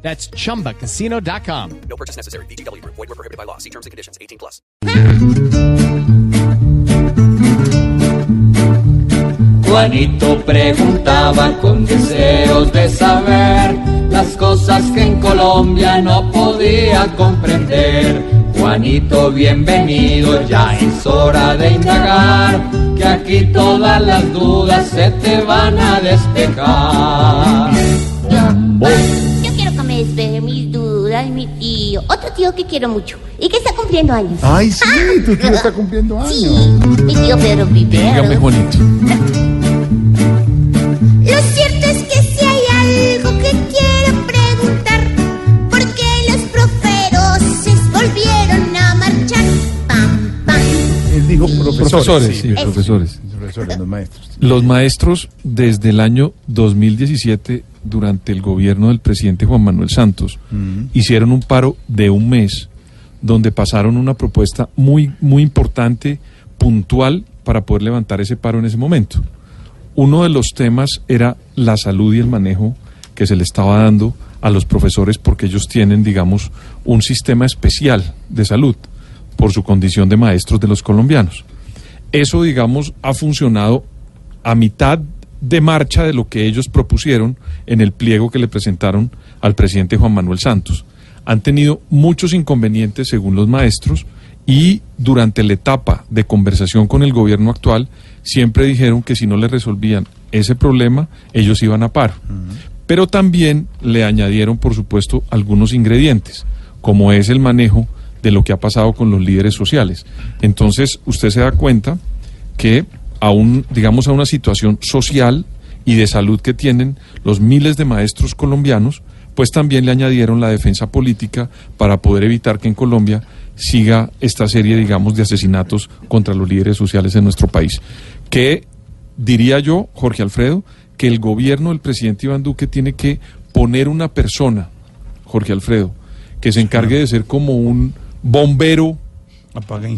That's chumbacasino.com. No purchase necessary. BGW. Void were prohibited by law. See terms and conditions. 18 plus. Juanito preguntaba con deseos de saber las cosas que en Colombia no podía comprender. Juanito, bienvenido, ya es hora de indagar, que aquí todas las dudas se te van a despejar. Otro tío que quiero mucho y que está cumpliendo años. Ay, sí, tu tío está cumpliendo años. Sí, mi tío Pedro Vivero. Juanito. Lo cierto es que si hay algo que quiero preguntar, ¿por qué los proferoces volvieron a marchar? Pam, pam. Él dijo profesores. Profesores, sí, Eso. profesores. Profesores, los maestros. Los maestros desde el año 2017, durante el gobierno del presidente Juan Manuel Santos, hicieron un paro de un mes donde pasaron una propuesta muy, muy importante, puntual, para poder levantar ese paro en ese momento. Uno de los temas era la salud y el manejo que se le estaba dando a los profesores porque ellos tienen, digamos, un sistema especial de salud por su condición de maestros de los colombianos. Eso, digamos, ha funcionado a mitad de marcha de lo que ellos propusieron en el pliego que le presentaron al presidente Juan Manuel Santos. Han tenido muchos inconvenientes según los maestros y durante la etapa de conversación con el gobierno actual siempre dijeron que si no le resolvían ese problema ellos iban a paro. Pero también le añadieron, por supuesto, algunos ingredientes, como es el manejo de lo que ha pasado con los líderes sociales. Entonces, usted se da cuenta que a un, digamos, a una situación social y de salud que tienen los miles de maestros colombianos, pues también le añadieron la defensa política para poder evitar que en Colombia siga esta serie, digamos, de asesinatos contra los líderes sociales en nuestro país. Que diría yo, Jorge Alfredo, que el gobierno del presidente Iván Duque tiene que poner una persona, Jorge Alfredo, que se encargue de ser como un bombero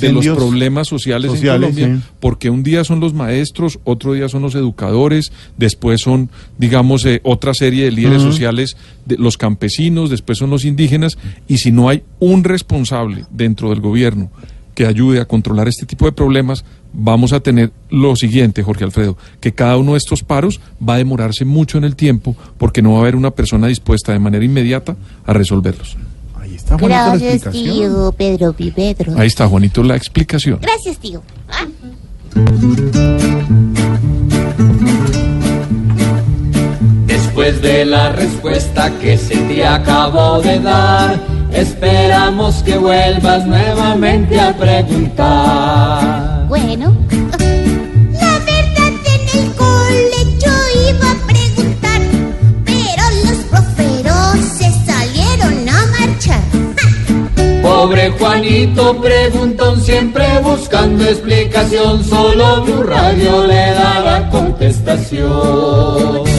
de los problemas sociales, sociales, en Colombia, sí. porque un día son los maestros, otro día son los educadores, después son, digamos, eh, otra serie de líderes sociales, de los campesinos, después son los indígenas, y si no hay un responsable dentro del gobierno que ayude a controlar este tipo de problemas, vamos a tener lo siguiente, Jorge Alfredo, que cada uno de estos paros va a demorarse mucho en el tiempo porque no va a haber una persona dispuesta de manera inmediata a resolverlos. Ahí está Juanito la Gracias, explicación. tío Pedro. Ahí está, Juanito, la explicación. Gracias, tío. Ah. Después de la respuesta que se te acabó de dar, esperamos que vuelvas nuevamente a preguntar. Pobre Juanito preguntón siempre buscando explicación, solo Blue Radio le dará contestación.